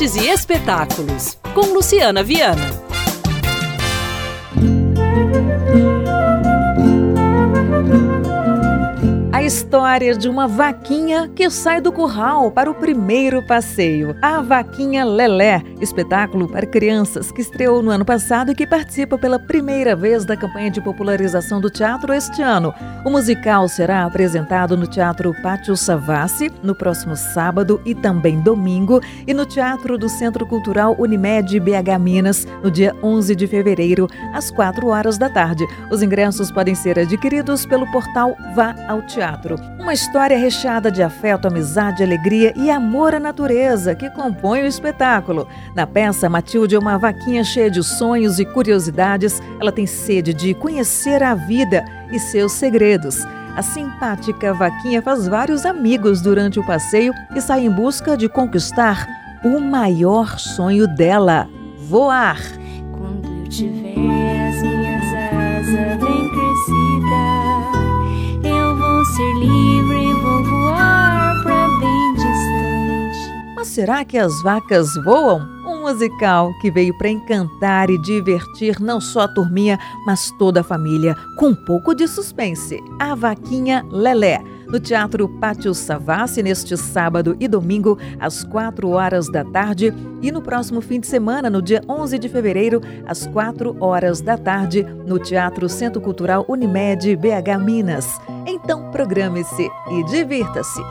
e espetáculos, com Luciana Viana. História de uma vaquinha que sai do curral para o primeiro passeio. A Vaquinha Lelé, espetáculo para crianças que estreou no ano passado e que participa pela primeira vez da campanha de popularização do teatro este ano. O musical será apresentado no Teatro Pátio Savassi no próximo sábado e também domingo e no Teatro do Centro Cultural Unimed BH Minas no dia 11 de fevereiro, às 4 horas da tarde. Os ingressos podem ser adquiridos pelo portal Vá ao Teatro teatro. Uma história recheada de afeto, amizade, alegria e amor à natureza que compõe o espetáculo. Na peça, Matilde é uma vaquinha cheia de sonhos e curiosidades. Ela tem sede de conhecer a vida e seus segredos. A simpática vaquinha faz vários amigos durante o passeio e sai em busca de conquistar o maior sonho dela: voar. Quando eu tiver as será que as vacas voam? Um musical que veio para encantar e divertir não só a turminha, mas toda a família, com um pouco de suspense. A Vaquinha Lelé no Teatro Pátio Savassi neste sábado e domingo, às 4 horas da tarde, e no próximo fim de semana, no dia 11 de fevereiro, às 4 horas da tarde, no Teatro Centro Cultural Unimed BH Minas. Então programe-se e divirta-se!